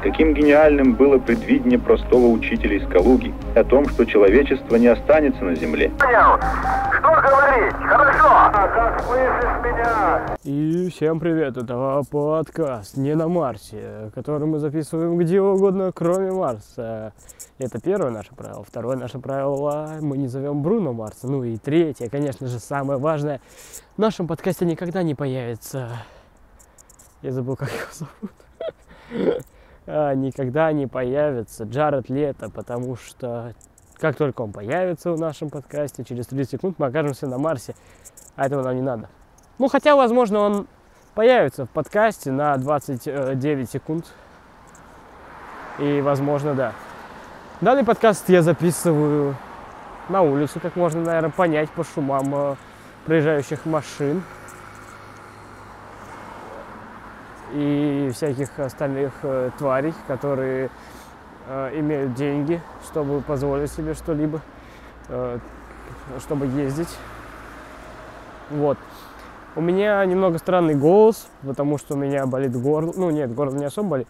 Каким гениальным было предвидение простого учителя из Калуги о том, что человечество не останется на земле. Понял. Что говорить? Хорошо. А как слышишь меня? И всем привет, это подкаст «Не на Марсе», который мы записываем где угодно, кроме Марса. Это первое наше правило. Второе наше правило – мы не зовем Бруно Марса. Ну и третье, конечно же, самое важное – в нашем подкасте никогда не появится… Я забыл, как его зовут. А, никогда не появится Джаред Лето, потому что как только он появится в нашем подкасте, через 30 секунд мы окажемся на Марсе, а этого нам не надо. Ну, хотя, возможно, он появится в подкасте на 29 секунд. И, возможно, да. Данный подкаст я записываю на улице, как можно, наверное, понять по шумам э, проезжающих машин и всяких остальных э, тварей, которые э, имеют деньги, чтобы позволить себе что-либо, э, чтобы ездить. Вот. У меня немного странный голос, потому что у меня болит горло. Ну, нет, горло не особо болит,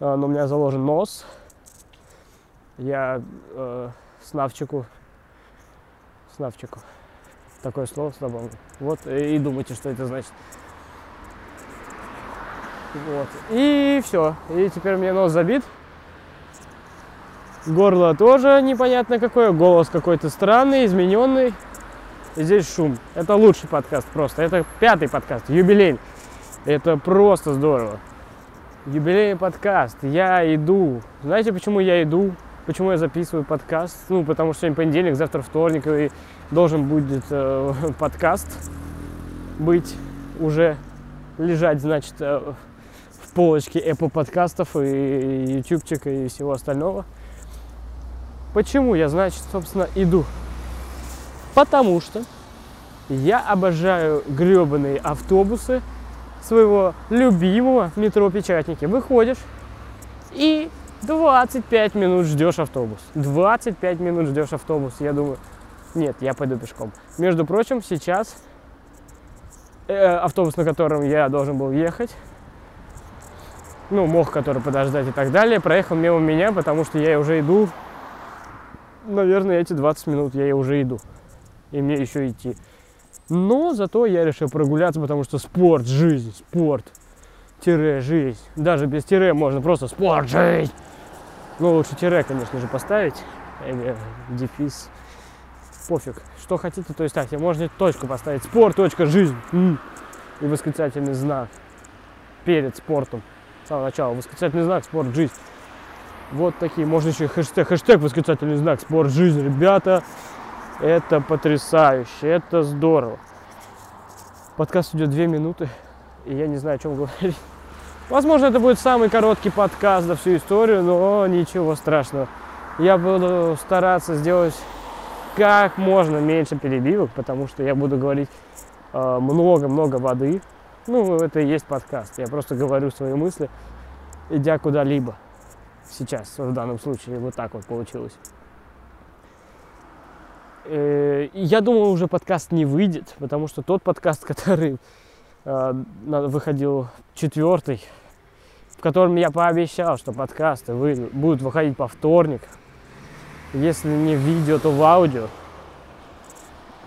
э, но у меня заложен нос. Я э, снавчику, снавчику, такое слово слабо. Вот, и думайте, что это значит. Вот. И все. И теперь меня нос забит. Горло тоже непонятно какое. Голос какой-то странный, измененный. И здесь шум. Это лучший подкаст просто. Это пятый подкаст, юбилей. Это просто здорово. Юбилейный подкаст. Я иду. Знаете, почему я иду? Почему я записываю подкаст? Ну, потому что сегодня понедельник, завтра вторник, и должен будет э, подкаст быть уже лежать, значит, э, в полочке Apple подкастов и ютубчик и всего остального. Почему я, значит, собственно, иду? Потому что я обожаю гребаные автобусы своего любимого метро Печатники. Выходишь и 25 минут ждешь автобус. 25 минут ждешь автобус. Я думаю, нет, я пойду пешком. Между прочим, сейчас э, автобус, на котором я должен был ехать, ну, мог который подождать и так далее, проехал мимо меня, потому что я уже иду, наверное, эти 20 минут я уже иду. И мне еще идти. Но зато я решил прогуляться, потому что спорт, жизнь, спорт, тире, жизнь. Даже без тире можно просто спорт, жизнь. Ну, лучше тире, конечно же, поставить. Или дефис. Пофиг. Что хотите, то есть так. Можно точку поставить. Спорт, точка, жизнь. И восклицательный знак перед спортом. Самого начала. Восклицательный знак, спорт, жизнь. Вот такие. Можно еще хэштег. Хэштег, восклицательный знак, спорт, жизнь. Ребята, это потрясающе. Это здорово. Подкаст идет две минуты. И я не знаю, о чем говорить. Возможно, это будет самый короткий подкаст за всю историю, но ничего страшного. Я буду стараться сделать как можно меньше перебивок, потому что я буду говорить э, много-много э, воды. Ну, это и есть подкаст. Я просто говорю свои мысли, идя куда-либо. Сейчас, в данном случае, вот так вот получилось. Э, я думаю, уже подкаст не выйдет, потому что тот подкаст, который э, выходил четвертый, в котором я пообещал, что подкасты будут выходить по вторникам. Если не в видео, то в аудио.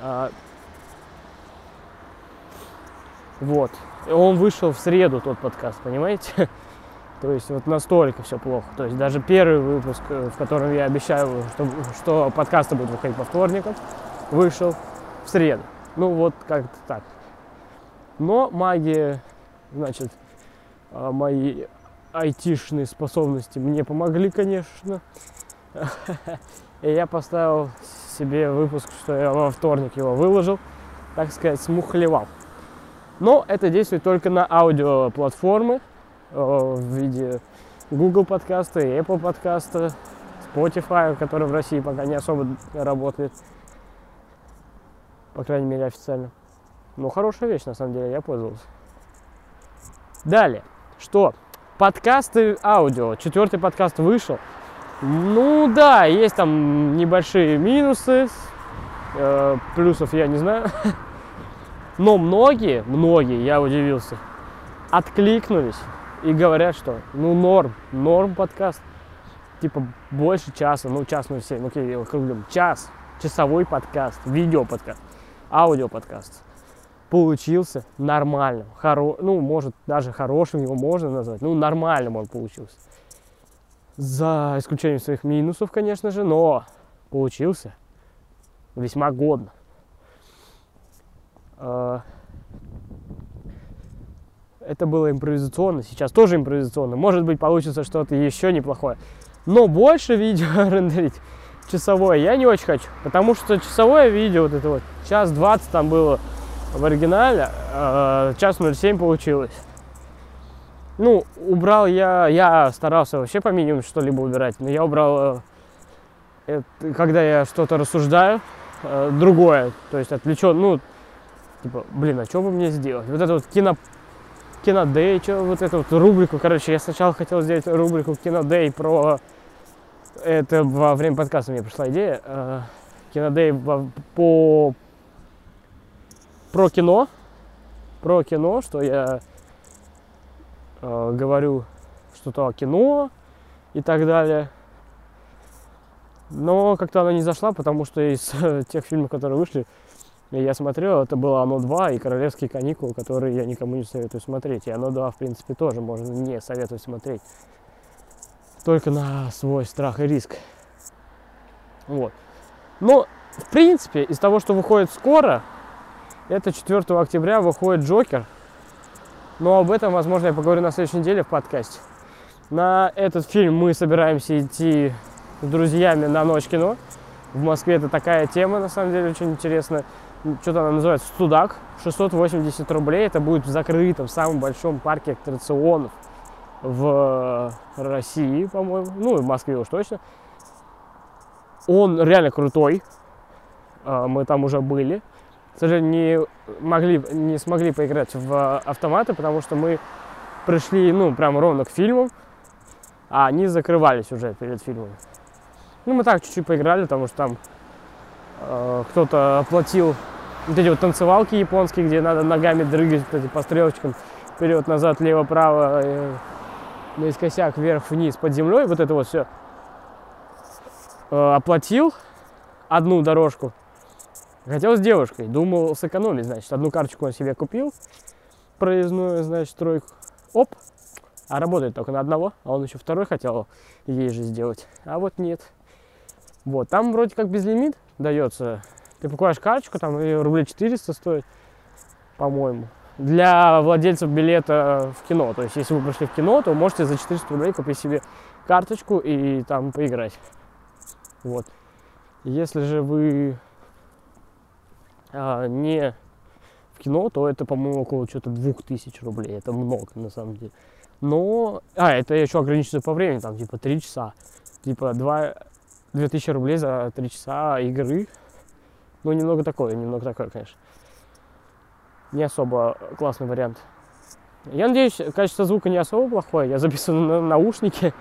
А, вот. Он вышел в среду, тот подкаст, понимаете? То есть вот настолько все плохо. То есть даже первый выпуск, э, в котором я обещаю, что, что подкасты будут выходить по вторникам, вышел в среду. Ну вот как-то так. Но магия, значит, а, мои айтишные способности мне помогли, конечно. И я поставил себе выпуск, что я во вторник его выложил, так сказать, смухлевал. Но это действует только на аудиоплатформы э, в виде Google подкаста, Apple подкаста, Spotify, который в России пока не особо работает. По крайней мере, официально. Ну, хорошая вещь, на самом деле, я пользовался. Далее, что? Подкасты аудио. Четвертый подкаст вышел. Ну да, есть там небольшие минусы. Э, плюсов я не знаю. Но многие, многие, я удивился, откликнулись и говорят, что ну норм, норм подкаст. Типа больше часа, ну час ну семь, окей, округлим. Час, часовой подкаст, видео подкаст, аудио подкаст. Получился нормальным, хоро... ну может даже хорошим его можно назвать, ну нормальным он получился. За исключением своих минусов, конечно же, но получился весьма годно. А, Это было импровизационно, сейчас тоже импровизационно. Может быть, получится что-то еще неплохое. Но больше видео рендерить часовое я не очень хочу. Потому что часовое видео, вот это вот, час 20 там было в оригинале, а час 07 получилось. Ну, убрал я, я старался вообще по минимуму что-либо убирать, но я убрал, э, это, когда я что-то рассуждаю, э, другое, то есть отвлечен, ну, типа, блин, а что бы мне сделать? Вот это вот кино, кинодей, что вот эту вот рубрику, короче, я сначала хотел сделать рубрику кинодей про, это во время подкаста мне пришла идея, э, кинодей по, про кино, про кино, что я э, говорю что-то о кино и так далее. Но как-то она не зашла, потому что из тех фильмов, которые вышли, я смотрел, это было «Оно 2» и «Королевские каникулы», которые я никому не советую смотреть. И «Оно 2», в принципе, тоже можно не советовать смотреть. Только на свой страх и риск. Вот. Но, в принципе, из того, что выходит скоро, это 4 октября выходит «Джокер», но об этом, возможно, я поговорю на следующей неделе в подкасте. На этот фильм мы собираемся идти с друзьями на ночь кино. В Москве это такая тема, на самом деле, очень интересная. Что-то она называется «Студак». 680 рублей. Это будет в закрытом, самом большом парке аттракционов в России, по-моему. Ну, и в Москве уж точно. Он реально крутой. А, Мы там уже были. К сожалению, не, могли, не смогли поиграть в автоматы, потому что мы пришли, ну, прям ровно к фильмам, а они закрывались уже перед фильмом. Ну, мы так чуть-чуть поиграли, потому что там э, кто-то оплатил вот эти вот танцевалки японские, где надо ногами дрыгать вот по стрелочкам вперед, назад, лево, право, э, наискосяк, вверх, вниз, под землей, вот это вот все. Э, оплатил одну дорожку, Хотел с девушкой, думал сэкономить, значит, одну карточку он себе купил, проездную, значит, тройку, оп, а работает только на одного, а он еще второй хотел ей же сделать, а вот нет. Вот, там вроде как безлимит дается, ты покупаешь карточку, там и рублей 400 стоит, по-моему, для владельцев билета в кино, то есть если вы пришли в кино, то можете за 400 рублей купить себе карточку и там поиграть, вот. Если же вы а, не в кино, то это, по-моему, около что-то 2000 рублей. Это много, на самом деле. Но, а, это еще ограничено по времени, там, типа, 3 часа. Типа, 2, 2000 рублей за 3 часа игры. Ну, немного такое, немного такое, конечно. Не особо классный вариант. Я надеюсь, качество звука не особо плохое. Я записываю на наушники.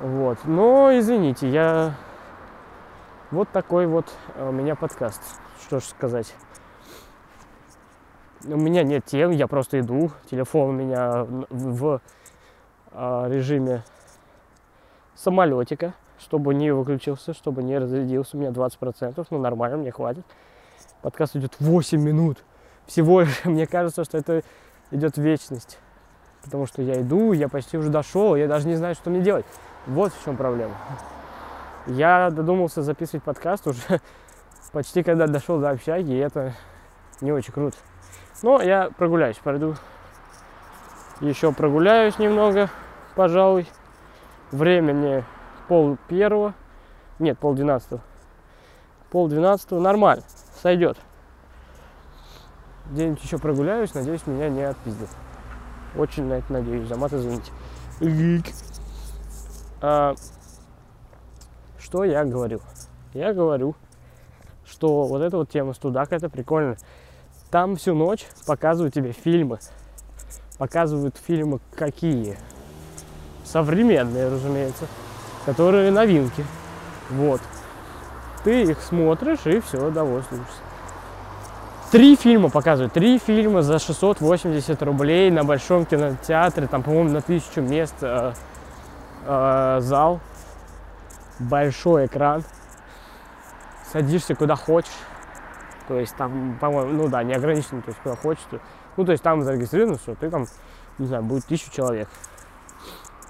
Вот. Но, извините, я... Вот такой вот у меня подкаст что ж сказать. У меня нет тем, я просто иду, телефон у меня в, в а, режиме самолетика, чтобы не выключился, чтобы не разрядился. У меня 20%, ну нормально, мне хватит. Подкаст идет 8 минут. Всего лишь, мне кажется, что это идет вечность. Потому что я иду, я почти уже дошел, я даже не знаю, что мне делать. Вот в чем проблема. Я додумался записывать подкаст уже почти когда дошел до общаги, и это не очень круто. Но я прогуляюсь, пойду еще прогуляюсь немного, пожалуй. Времени пол первого, нет, пол двенадцатого. Пол двенадцатого нормально, сойдет. Где-нибудь еще прогуляюсь, надеюсь, меня не отпиздят. Очень на это надеюсь, за мат извините. А, что я говорю? Я говорю, что вот эта вот тема студак, это прикольно. Там всю ночь показывают тебе фильмы. Показывают фильмы какие? Современные, разумеется. Которые новинки. Вот. Ты их смотришь и все, довольствуешься. Три фильма показывают. Три фильма за 680 рублей на большом кинотеатре. Там, по-моему, на тысячу мест э, э, зал. Большой экран. Садишься куда хочешь. То есть там, по-моему, ну да, не ограничено, то есть куда хочешь. Ну, то есть там зарегистрировано, что ты там, не знаю, будет тысячу человек.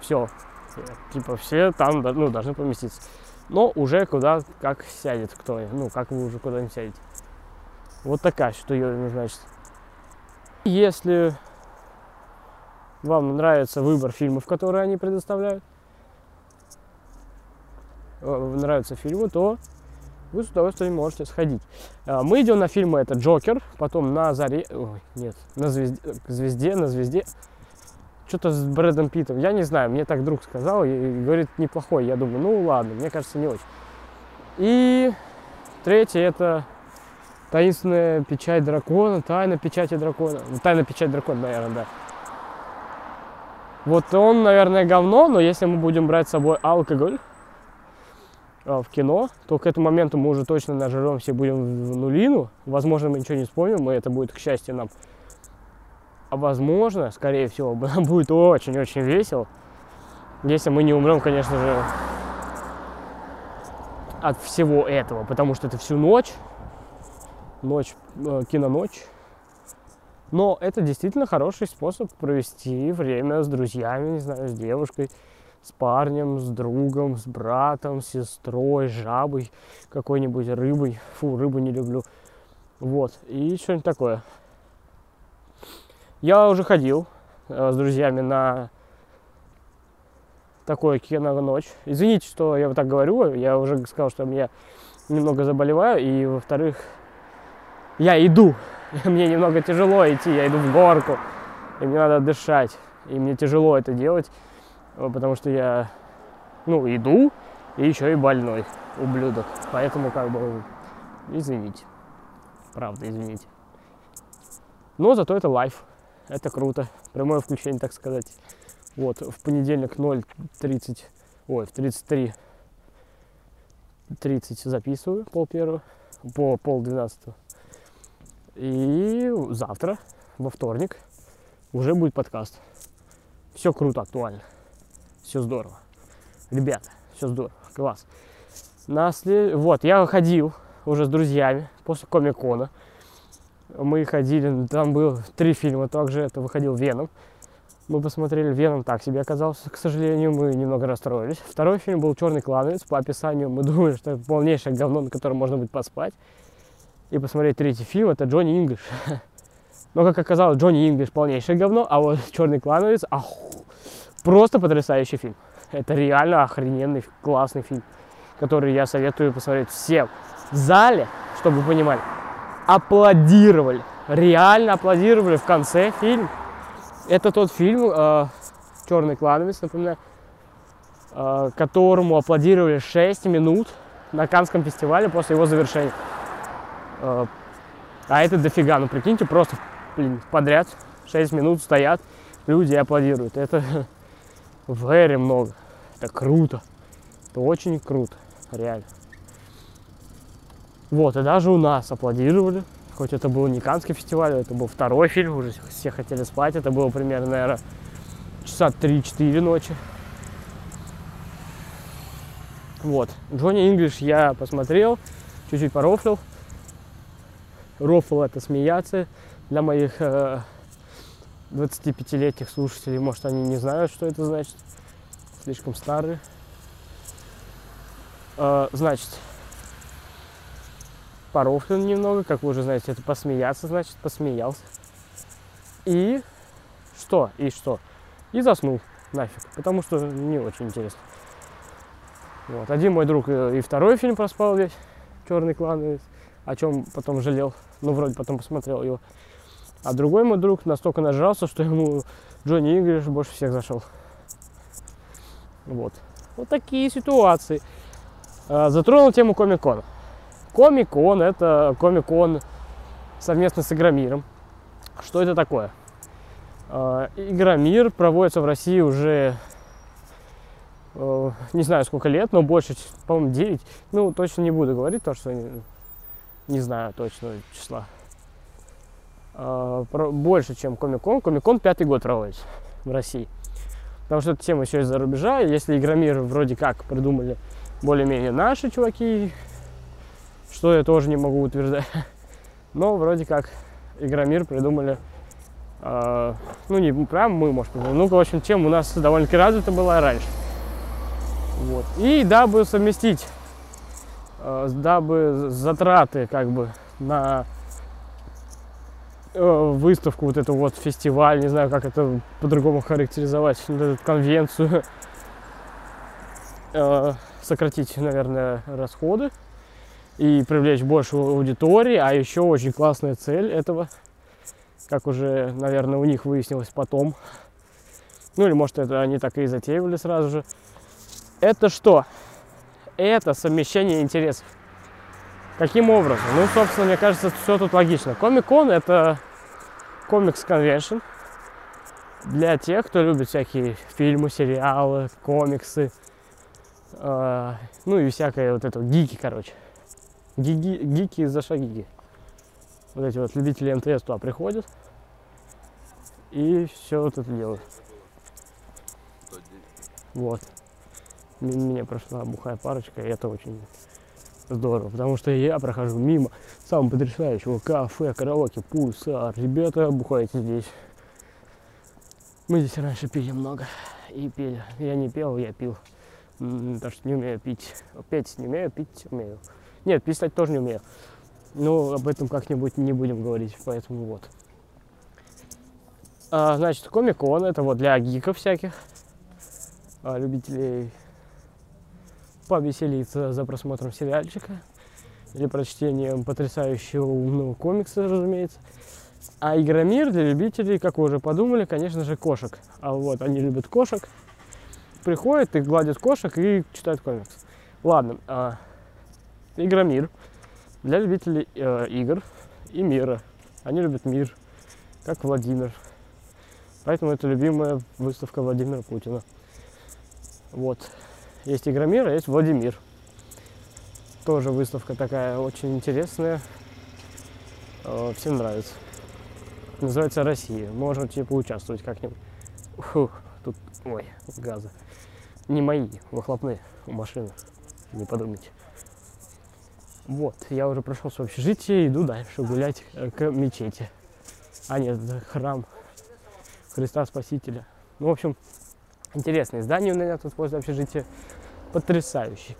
Все. Типа все там ну, должны поместиться. Но уже куда, как сядет кто, ну, как вы уже куда-нибудь сядете. Вот такая что ее значит. Если вам нравится выбор фильмов, которые они предоставляют, э, нравятся фильмы, то вы с удовольствием можете сходить. А, мы идем на фильмы это Джокер, потом на Заре... Ой, нет, на звезде, звезде, на звезде. Что-то с Брэдом Питтом. Я не знаю, мне так друг сказал и говорит, неплохой. Я думаю, ну ладно, мне кажется, не очень. И третье это таинственная печать дракона, тайна печати дракона. Ну, тайна печать дракона, наверное, да. Вот он, наверное, говно, но если мы будем брать с собой алкоголь, а, в кино, то к этому моменту мы уже точно нажремся и будем в нулину. Возможно, мы ничего не вспомним, и это будет, к счастью, нам. Возможно, скорее всего, будет очень-очень весело. Если мы не умрем, конечно же, от всего этого, потому что это всю ночь, ночь, э, киноночь. Но это действительно хороший способ провести время с друзьями, не знаю, с девушкой, с парнем, с другом, с братом, с сестрой, жабой, какой-нибудь рыбой. Фу, рыбу не люблю. Вот, и что-нибудь такое. Я уже ходил э, с друзьями на такое кино ночь. Извините, что я вот так говорю. Я уже сказал, что я немного заболеваю. И, во-вторых, я иду. Мне немного тяжело идти. Я иду в горку. И мне надо дышать. И мне тяжело это делать. Э, потому что я, ну, иду, и еще и больной ублюдок. Поэтому, как бы, извините. Правда, извините. Но зато это лайф. Это круто. Прямое включение, так сказать. Вот, в понедельник 0.30, ой, в 33 30 записываю, пол первого, по пол двенадцатого. И завтра, во вторник, уже будет подкаст. Все круто, актуально все здорово. Ребята, все здорово, класс. На след... Вот, я ходил уже с друзьями после Комикона. Мы ходили, там было три фильма, также это выходил Веном. Мы посмотрели Веном, так себе оказался, к сожалению, мы немного расстроились. Второй фильм был Черный клановец, по описанию мы думали, что это полнейшее говно, на котором можно будет поспать. И посмотреть третий фильм, это Джонни Инглиш. Но, как оказалось, Джонни Инглиш полнейшее говно, а вот Черный клановец, аху, Просто потрясающий фильм. Это реально охрененный, классный фильм, который я советую посмотреть всем. В зале, чтобы вы понимали, аплодировали. Реально аплодировали в конце фильм. Это тот фильм э, Черный клановец, напоминаю, э, которому аплодировали 6 минут на Канском фестивале после его завершения. Э, а это дофига, ну прикиньте, просто блин, подряд 6 минут стоят люди и аплодируют. Это very много. Это круто. Это очень круто. Реально. Вот, и даже у нас аплодировали. Хоть это был не Канский фестиваль, это был второй фильм, уже все хотели спать. Это было примерно, наверное, часа 3-4 ночи. Вот. Джонни Инглиш я посмотрел, чуть-чуть порофлил. Рофл это смеяться для моих э, 25-летних слушателей, может, они не знают, что это значит. Слишком старые. А, значит, порофлен немного, как вы уже знаете, это посмеяться, значит, посмеялся. И что? И что? И заснул нафиг, потому что не очень интересно. Вот. Один мой друг и второй фильм проспал весь, Черный клан, о чем потом жалел. Ну, вроде потом посмотрел его. А другой мой друг настолько нажрался, что ему Джонни Инглиш больше всех зашел. Вот. Вот такие ситуации. А, затронул тему Комик-кона. Комик-кон это Комик-кон совместно с Игромиром. Что это такое? А, Игромир проводится в России уже э, не знаю сколько лет, но больше, по-моему, 9. Ну, точно не буду говорить, то что не, не знаю точно числа. про- больше, чем Комикон. Комикон пятый год проводится в России. Потому что эта тема еще из-за рубежа. Если Игромир вроде как придумали более-менее наши чуваки, что я тоже не могу утверждать. Но вроде как Игромир придумали, э, ну не прям мы, может быть, ну, в общем, тема у нас довольно-таки развита была раньше. Вот. И дабы совместить, э, дабы затраты как бы на э, выставку, вот эту вот фестиваль, не знаю, как это по-другому характеризовать, вот эту конвенцию, э, сократить, наверное, расходы и привлечь больше аудитории, а еще очень классная цель этого, как уже, наверное, у них выяснилось потом, ну или может это они так и затеивали сразу же, это что? Это совмещение интересов. Каким образом? Ну, собственно, мне кажется, все тут логично. Комик-кон это комикс конвеншн для тех, кто любит всякие фильмы, сериалы, комиксы, э, ну и всякое вот это, гики, короче. Гиги, гики за шагиги. Вот эти вот любители МТС туда приходят и все вот это делают. Вот. Меня прошла бухая парочка, и это очень здорово, потому что я прохожу мимо самого потрясающего кафе, караоке, пульсар. Ребята, бухайте здесь. Мы здесь раньше пили много и пели. Я не пел, я пил. Потому что не умею пить. Петь не умею, пить умею. Нет, писать тоже не умею. Но об этом как-нибудь не будем говорить, поэтому вот. А, значит, комик-кон это вот для гиков всяких, а, любителей повеселиться за просмотром сериальчика или прочтением потрясающего умного комикса, разумеется. А Игромир для любителей, как вы уже подумали, конечно же, кошек. А вот они любят кошек, приходят и гладят кошек и читают комикс. Ладно, а, Игромир для любителей э, игр и мира. Они любят мир, как Владимир. Поэтому это любимая выставка Владимира Путина. Вот. Есть Игромир, а есть Владимир. Тоже выставка такая очень интересная. Э, Всем нравится. Называется Россия. Можете поучаствовать как-нибудь. Фух, тут, ой, газы. Не мои, выхлопные у машины. Не подумайте. Вот, я уже прошел с общежития, иду дальше гулять э, к мечети. А нет, храм Христа Спасителя. Ну, в общем, интересное здание у меня тут возле общежития. Потрясающий.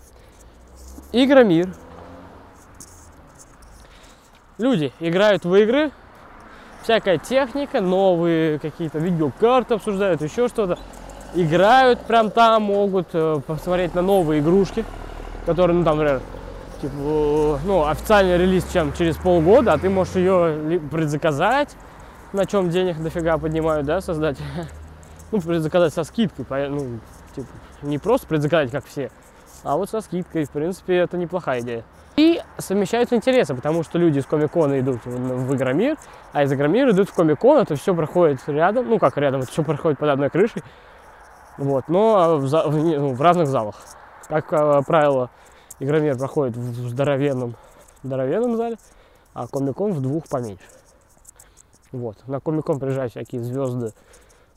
Игромир. Люди играют в игры, всякая техника, новые какие-то видеокарты обсуждают, еще что-то. Играют прям там, могут э, посмотреть на новые игрушки, которые, ну, там, например, типа, ну, официальный релиз чем через полгода, а ты можешь ее предзаказать, на чем денег дофига поднимают, да, создать. Ну, предзаказать со скидкой, ну, типа, не просто предзаказать, как все, а вот со скидкой, в принципе, это неплохая идея. И совмещаются интересы, потому что люди из Комикона идут в Игромир, а из Игромира идут в Комикон, это все проходит рядом, ну как рядом, это все проходит под одной крышей, вот, но в, в ну, в разных залах. Как э, правило, Игромир проходит в здоровенном, здоровенном зале, а Комикон в двух поменьше. Вот. На Комикон приезжают всякие звезды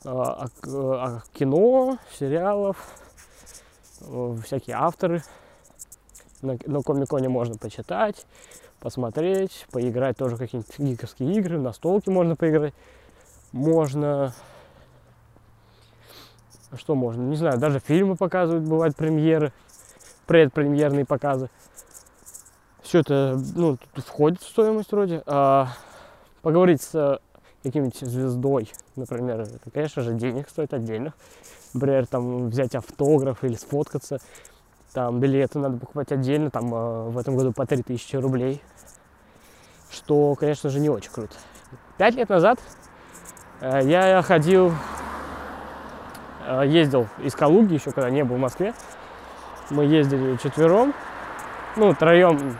ак- э, а- кино, сериалов, э, всякие авторы. На, на Комиконе можно почитать, посмотреть, поиграть тоже какие-нибудь гиковские игры, на столке можно поиграть. Можно... а Что можно? Не знаю, даже фильмы показывают, бывают премьеры, предпремьерные показы. Все это, ну, тут входит в стоимость вроде. А поговорить с э, каким-нибудь звездой, например, это, конечно же, денег стоит отдельно. Например, там взять автограф или сфоткаться. Там билеты надо покупать отдельно, там э, в этом году по 3000 рублей. Что, конечно же, не очень круто. Пять лет назад э, я ходил, ездил из Калуги, еще когда не был в Москве. Мы ездили четвером, ну, троем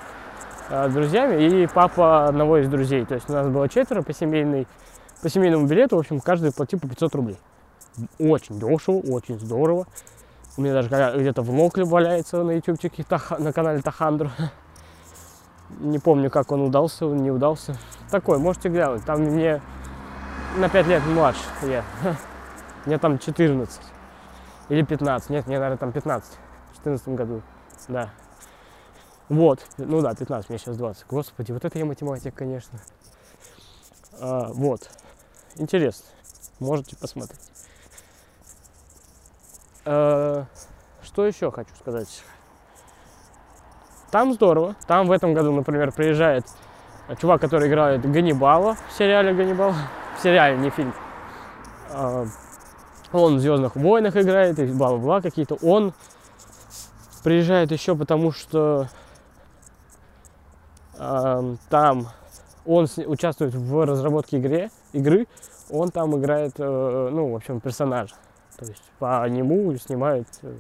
э, друзьями и папа одного из друзей. То есть у нас было четверо по, семейной, по семейному билету. В общем, каждый платил по 500 рублей. Очень дешево, очень здорово. У меня даже где-то влог валяется на ютубчике, на канале Тахандро. Не помню, как он удался, он не удался. такой, можете глянуть. Там мне на 5 лет младше я. Мне там 14. Или 15. Нет, мне, наверное, там 15. В 14 году. Да. Вот. Ну да, 15, мне сейчас 20. Господи, вот это я математик, конечно. А, вот. Интересно. Можете посмотреть. А, что еще хочу сказать? Там здорово. Там в этом году, например, приезжает чувак, который играет Ганнибала в сериале Ганнибал. В сериале, не фильм. А, он в Звездных войнах играет, и бла-бла-бла какие-то. Он приезжает еще потому, что э, там он с- участвует в разработке игре, игры, он там играет, э, ну, в общем, персонажа. То есть по нему снимают, э,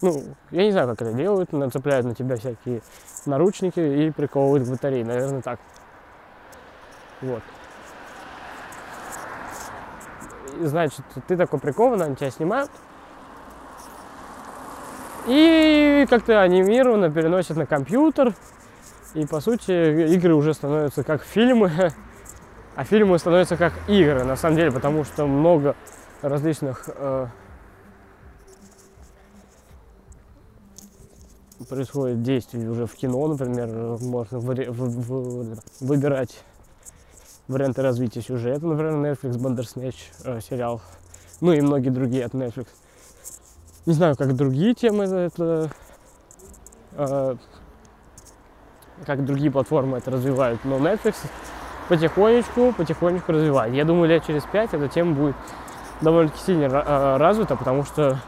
ну, я не знаю, как это делают, нацепляют на тебя всякие наручники и приковывают к батарее, наверное, так. Вот. Значит, ты такой прикован, они тебя снимают, и как-то анимированно переносят на компьютер. И по сути игры уже становятся как фильмы, а фильмы становятся как игры, на самом деле, потому что много различных э, происходит действий уже в кино, например, можно вари- в- в- выбирать варианты развития сюжета, например, Netflix, Bandersnatch э, сериал, ну и многие другие от Netflix. Не знаю, как другие темы это, э, как другие платформы это развивают, но Netflix потихонечку, потихонечку развивает. Я думаю, лет через пять эта тема будет довольно-таки сильно э, развита, потому что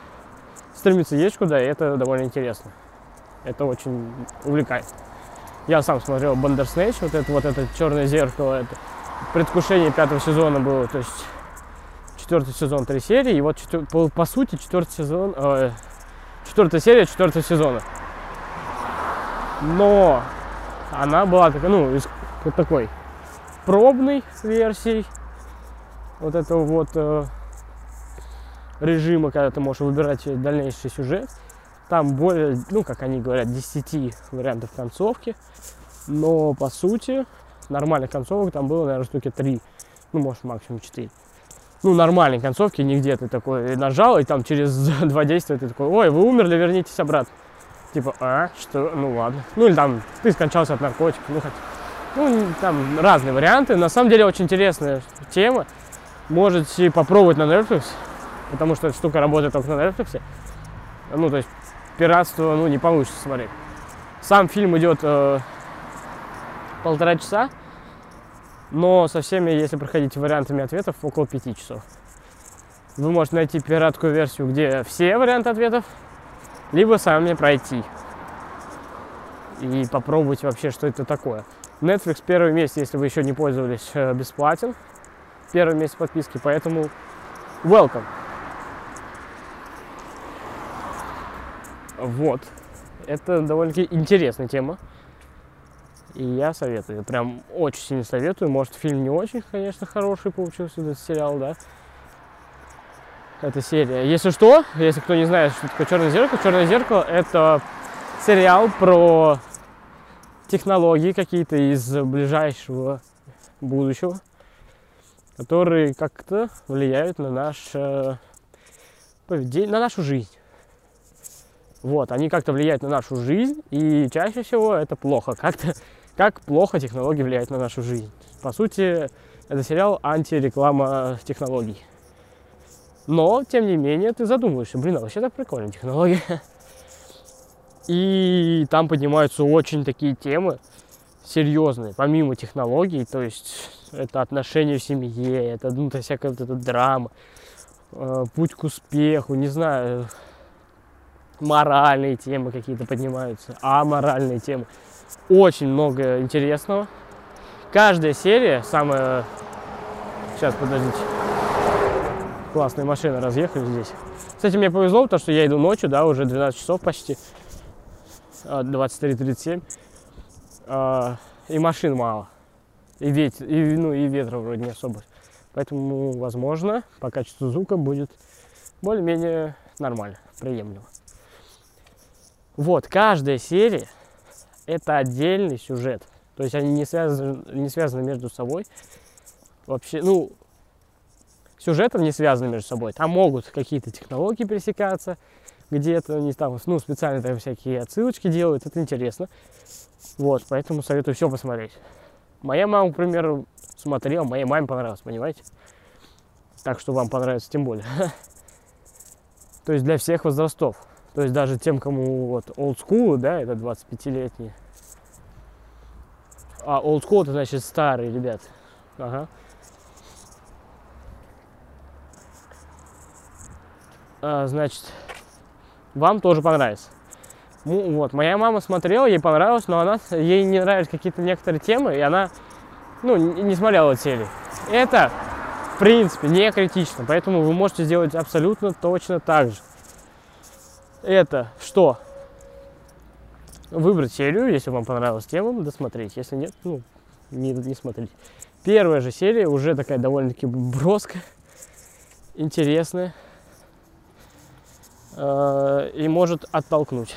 стремиться есть куда, и это довольно интересно. Это очень увлекает. Я сам смотрел Bandersnatch, вот это вот это черное зеркало, это предвкушение пятого сезона было, то есть четвертый сезон, три серии, и вот по, по сути четвертый сезон, э, четвертая серия четвертого сезона. Но она была такая, ну, из вот такой пробной версией вот этого вот э, режима, когда ты можешь выбирать дальнейший сюжет. Там более, ну, как они говорят, 10 вариантов концовки. Но, по сути, нормальных концовок там было, наверное, штуки 3. Ну, может, максимум 4. Ну, нормальной концовки, нигде ты такой нажал, и там через два действия ты такой, ой, вы умерли, вернитесь обратно. Типа, а, что, ну ладно. Ну, или там, ты скончался от наркотиков, ну, хоть, ну, там разные варианты. На самом деле, очень интересная тема. Можете попробовать на Netflix, потому что эта штука работает только на Netflix. Ну, то есть, пиратство, ну, не получится смотреть. Сам фильм идет э, полтора часа, но со всеми, если проходить вариантами ответов, около пяти часов. Вы можете найти пиратскую версию, где все варианты ответов, либо сами пройти и попробовать вообще, что это такое. Netflix первый месяц, если вы еще не пользовались, э, бесплатен. Первый месяц подписки, поэтому welcome. Вот. Это довольно-таки интересная тема. И я советую, прям очень сильно советую. Может, фильм не очень, конечно, хороший получился этот сериал, да. Эта серия. Если что, если кто не знает, что такое Черное зеркало, Черное зеркало это сериал про технологии какие-то из ближайшего будущего, которые как-то влияют на наше поведение, на нашу жизнь. Вот, они как-то влияют на нашу жизнь, и чаще всего это плохо. Как-то, как плохо технологии влияют на нашу жизнь. По сути, это сериал антиреклама технологий. Но, тем не менее, ты задумываешься, блин, а вообще так прикольно технология. И там поднимаются очень такие темы серьезные, помимо технологий, то есть это отношения в семье, это, ну, это всякая вот эта драма, э, путь к успеху, не знаю, моральные темы какие-то поднимаются, аморальные темы. Очень много интересного. Каждая серия самая... Сейчас, подождите. Классные машины разъехали здесь. Кстати, мне повезло, потому что я иду ночью, да, уже 12 часов почти. А, 23.37. А, И машин мало. И ветер, и, ну, и ветра вроде не особо. Поэтому, возможно, по качеству звука будет более-менее нормально, приемлемо. Вот, каждая серия это отдельный сюжет. То есть они не связаны, не связаны между собой. Вообще, ну, сюжетом не связаны между собой. Там могут какие-то технологии пересекаться, где-то они там, ну, специально там всякие отсылочки делают, это интересно. Вот, поэтому советую все посмотреть. Моя мама, к примеру, смотрела, моей маме понравилось, понимаете? Так что вам понравится тем более. То есть для всех возрастов. То есть даже тем, кому вот old school, да, это 25-летние. А old school это значит старый, ребят. Ага. А, значит, вам тоже понравится. Ну, вот, моя мама смотрела, ей понравилось, но она, ей не нравятся какие-то некоторые темы, и она, ну, не, смотрела серии. Это, в принципе, не критично, поэтому вы можете сделать абсолютно точно так же. Это что? Выбрать серию, если вам понравилась тема, досмотреть. Если нет, ну, не, не смотреть. Первая же серия уже такая довольно-таки броская, интересная э, и может оттолкнуть.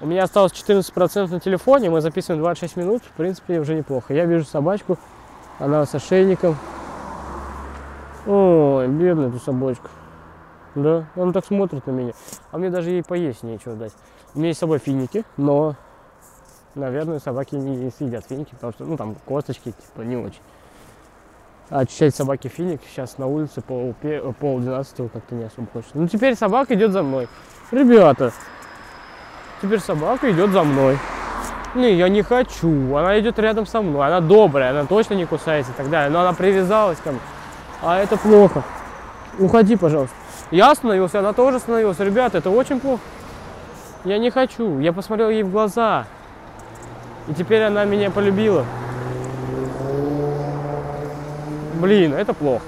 У меня осталось 14% на телефоне, мы записываем 26 минут, в принципе, уже неплохо. Я вижу собачку, она с ошейником. Ой, бедная эту собачка. Да, он так смотрит на меня. А мне даже ей поесть нечего дать. У меня есть с собой финики, но, наверное, собаки не съедят финики, потому что, ну, там, косточки, типа, не очень. А очищать собаки финик сейчас на улице пол, пол двенадцатого как-то не особо хочется. Ну, теперь собака идет за мной. Ребята, теперь собака идет за мной. Не, я не хочу. Она идет рядом со мной. Она добрая, она точно не кусается и так далее. Но она привязалась ко мне. А это плохо. Уходи, пожалуйста. Я остановился, она тоже остановилась. Ребята, это очень плохо. Я не хочу. Я посмотрел ей в глаза. И теперь она меня полюбила. Блин, это плохо.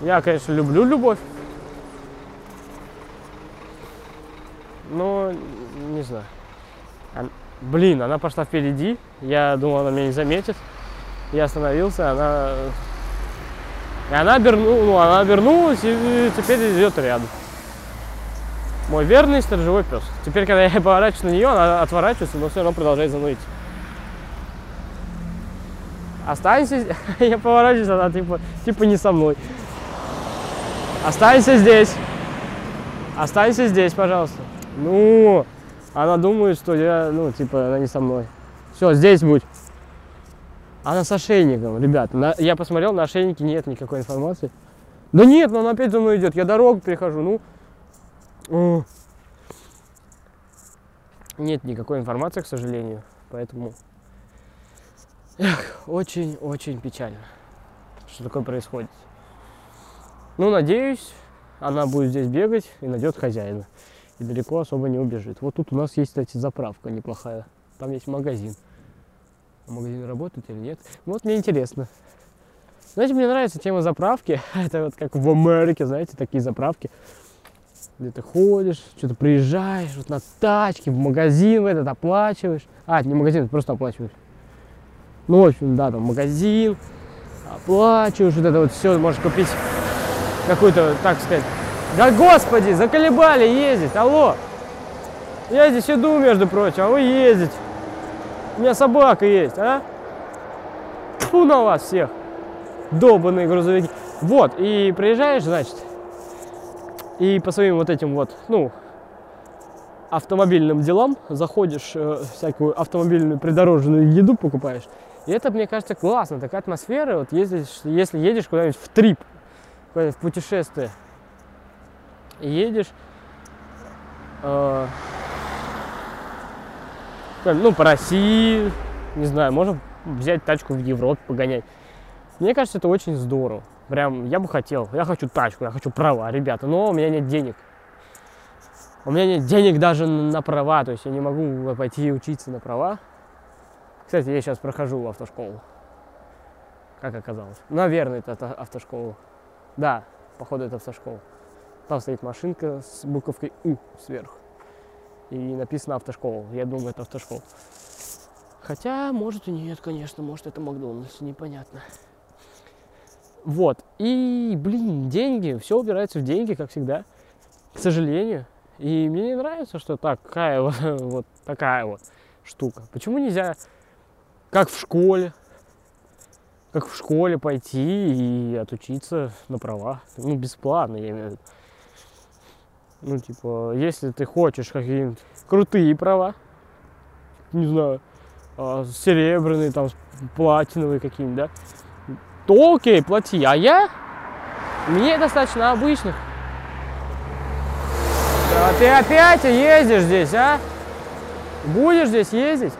Я, конечно, люблю любовь. Но, не знаю. Блин, она пошла впереди. Я думал, она меня не заметит. Я остановился, она и она, оберну, ну, она обернулась и теперь идет рядом. Мой верный сторожевой пес. Теперь, когда я поворачиваюсь на нее, она отворачивается, но все равно продолжает за мной идти. Останься, я поворачиваюсь, она типа, типа не со мной. Останься здесь. Останься здесь, пожалуйста. Ну, она думает, что я, ну, типа, она не со мной. Все, здесь будь. Она с ошейником, ребят. На, я посмотрел, на ошейнике нет никакой информации. Да нет, но она опять за мной идет. Я дорогу перехожу, ну. Нет никакой информации, к сожалению. Поэтому очень-очень печально, что такое происходит. Ну, надеюсь, она будет здесь бегать и найдет хозяина. И далеко особо не убежит. Вот тут у нас есть, кстати, заправка неплохая. Там есть магазин магазин работает или нет. Вот мне интересно. Знаете, мне нравится тема заправки. Это вот как в Америке, знаете, такие заправки. Где ты ходишь, что-то приезжаешь, вот на тачке, в магазин в этот оплачиваешь. А, не магазин, просто оплачиваешь. Ну, в общем, да, там магазин, оплачиваешь, вот это вот все, можешь купить какую-то, так сказать, да господи, заколебали ездить, алло. Я здесь иду, между прочим, а вы ездите. У меня собака есть, а? Фу на вас всех, долбанные грузовики. Вот, и приезжаешь, значит, и по своим вот этим вот, ну, автомобильным делам заходишь, э, всякую автомобильную придорожную еду покупаешь. И это, мне кажется, классно, такая атмосфера, вот ездишь, если едешь куда-нибудь в трип, в путешествие, едешь, э, ну, по России, не знаю, можно взять тачку в Европе, погонять. Мне кажется, это очень здорово. Прям, я бы хотел, я хочу тачку, я хочу права, ребята, но у меня нет денег. У меня нет денег даже на права, то есть я не могу пойти учиться на права. Кстати, я сейчас прохожу автошколу, как оказалось. Наверное, это автошкола. Да, походу это автошкола. Там стоит машинка с буковкой У сверху и написано автошкола. Я думаю, это автошкола. Хотя, может и нет, конечно, может это Макдональдс, непонятно. Вот. И, блин, деньги, все убирается в деньги, как всегда, к сожалению. И мне не нравится, что такая вот, вот такая вот штука. Почему нельзя, как в школе, как в школе пойти и отучиться на права? Ну, бесплатно, я имею в виду. Ну, типа, если ты хочешь какие-нибудь крутые права, не знаю, а, серебряные, там, платиновые какие-нибудь, да, то окей, плати. А я, мне достаточно обычных. А ты опять ездишь здесь, а? Будешь здесь ездить?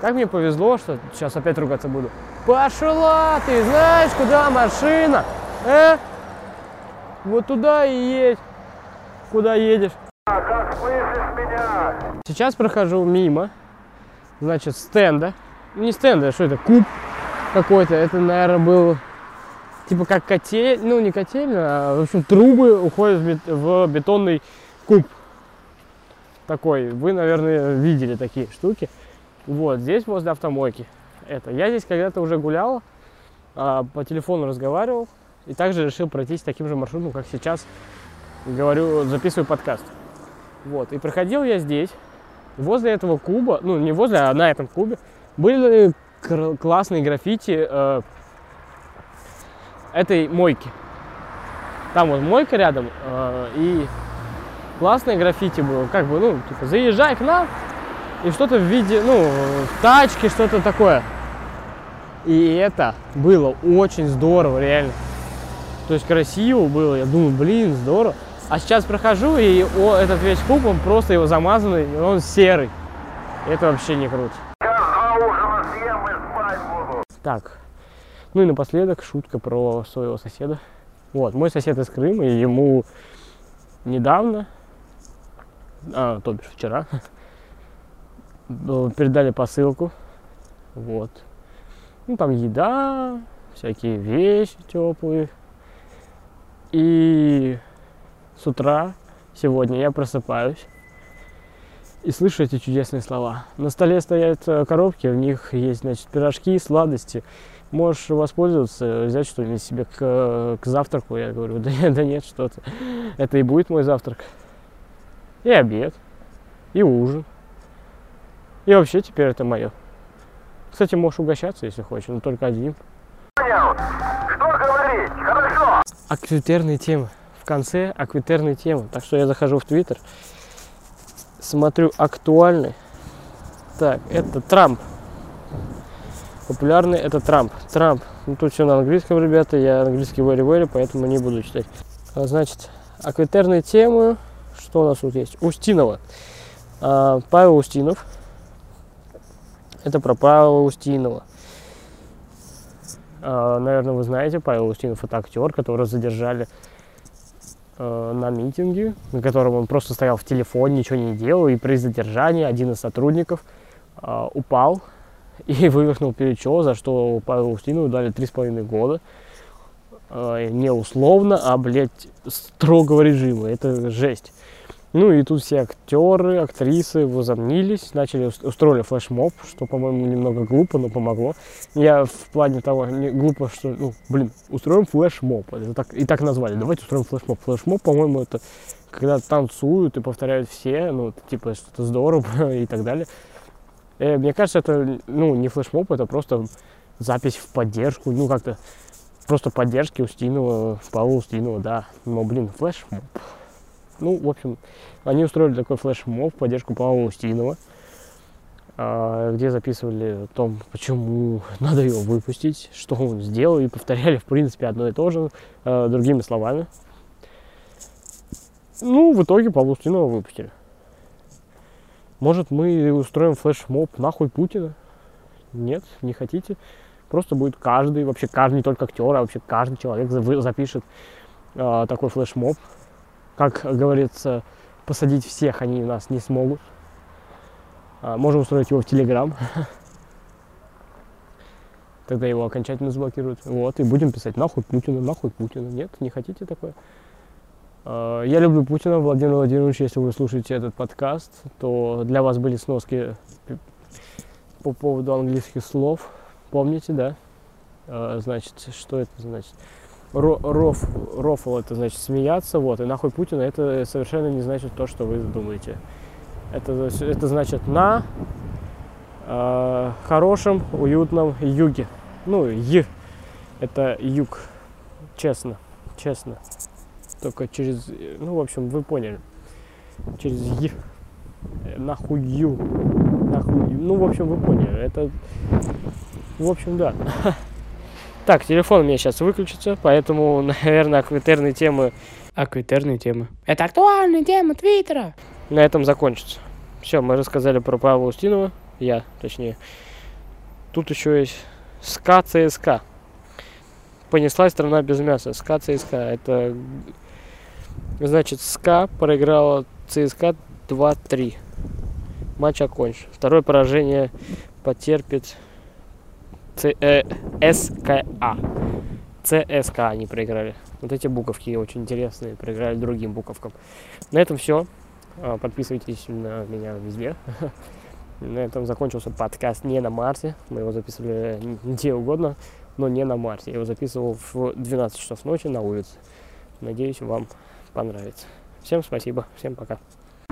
Как мне повезло, что сейчас опять ругаться буду. Пошла ты, знаешь, куда машина? Э? Вот туда и едь. Куда едешь? А как слышишь меня? Сейчас прохожу мимо, значит, стенда. Не стенда, а что это? Куб какой-то. Это, наверное, был типа как котель, ну не котель, а в общем трубы уходят в бетонный куб. Такой. Вы, наверное, видели такие штуки. Вот, здесь возле автомойки. Это. Я здесь когда-то уже гулял, а, по телефону разговаривал. И также решил пройтись таким же маршрутом, как сейчас говорю, записываю подкаст. Вот. И проходил я здесь. Возле этого куба, ну не возле, а на этом кубе, были классные граффити э, этой мойки. Там вот мойка рядом, э, и классное граффити было. Как бы, ну, типа, заезжай к нам, и что-то в виде, ну, тачки, что-то такое. И это было очень здорово, реально. То есть красиво было, я думаю, блин, здорово. А сейчас прохожу, и о, этот весь куб, он просто его замазанный, он серый. Это вообще не круто. Так, ну и напоследок шутка про своего соседа. Вот, мой сосед из Крыма, и ему недавно, а, то бишь вчера, передали посылку. Вот. Ну, там еда, всякие вещи теплые. И с утра сегодня я просыпаюсь и слышу эти чудесные слова. На столе стоят э, коробки, в них есть, значит, пирожки, сладости. Можешь воспользоваться, взять что-нибудь себе к, э, к завтраку. Я говорю, да нет, да нет, что-то. Это и будет мой завтрак. И обед, и ужин. И вообще теперь это мое. Кстати, можешь угощаться, если хочешь, но только один. Аквитерные темы. В конце аквитерные темы. Так что я захожу в Твиттер, смотрю актуальный. Так, это Трамп. Популярный это Трамп. Трамп. Ну, тут все на английском, ребята. Я английский very very, поэтому не буду читать. А, Значит, аквитерные темы. Что у нас тут есть? Устинова. А, Павел Устинов. Это про Павла Устинова. А, Наверное, вы знаете, Павел Устинов это актер, которого задержали э, на митинге, на котором он просто стоял в телефоне, ничего не делал, и при задержании один из сотрудников э, упал и вывихнул плечо, за что Павелу Устинову дали три с половиной года. Не условно, а, блядь, строгого режима. Это жесть. Ну и тут все актеры, актрисы возомнились, начали ус- устроили флешмоб, что, по-моему, немного глупо, но помогло. Я в плане того, не глупо, что, ну, блин, устроим флешмоб. Это так, и так назвали. Давайте устроим флешмоб. Флешмоб, по-моему, это когда танцуют и повторяют все, ну, типа, что-то здорово и так далее. Э, мне кажется, это, ну, не флешмоб, это просто запись в поддержку, ну, как-то просто поддержки Устинова, Павла Устинова, да. Но, блин, флешмоб. Ну, в общем, они устроили такой флешмоб в поддержку Павла Устинова, а, где записывали о том, почему надо его выпустить, что он сделал, и повторяли, в принципе, одно и то же, а, другими словами. Ну, в итоге Павла Устинова выпустили. Может, мы устроим флешмоб нахуй Путина? Нет, не хотите? Просто будет каждый, вообще каждый, не только актер, а вообще каждый человек за- запишет а, такой флешмоб. Как говорится, посадить всех они нас не смогут. А, можем устроить его в Телеграм. Тогда его окончательно заблокируют. Вот, и будем писать нахуй Путина, нахуй Путина. Нет, не хотите такое? А, Я люблю Путина, Владимир Владимирович, если вы слушаете этот подкаст, то для вас были сноски по поводу английских слов. Помните, да? А, Значит, что это значит? Ро- роф, рофл это значит смеяться, вот, и нахуй Путина это совершенно не значит то, что вы думаете. Это, это значит на э, хорошем, уютном юге. Ну, Й. Это юг. Честно. Честно. Только через... Ну, в общем, вы поняли. Через Й. Нахую. Нахую. Ну, в общем, вы поняли. Это... В общем, да. Так, телефон у меня сейчас выключится, поэтому, наверное, а твиттерные темы... А твиттерные темы. Это актуальная тема Твиттера. На этом закончится. Все, мы рассказали про Павла Устинова. Я, точнее. Тут еще есть СКА ЦСКА. Понеслась страна без мяса. СКА ЦСКА. Это значит СКА проиграла ЦСКА 2-3. Матч окончен. Второе поражение потерпит Ц, э, СКА. ЦСКА они проиграли. Вот эти буковки очень интересные. Проиграли другим буковкам. На этом все. Подписывайтесь на меня везде. На этом закончился подкаст не на Марсе. Мы его записывали где угодно, но не на Марсе. Я его записывал в 12 часов ночи на улице. Надеюсь, вам понравится. Всем спасибо, всем пока.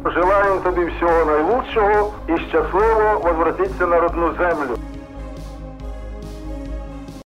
Желаємо тобі всього найлучшого і щасливо возвратитися на родну землю.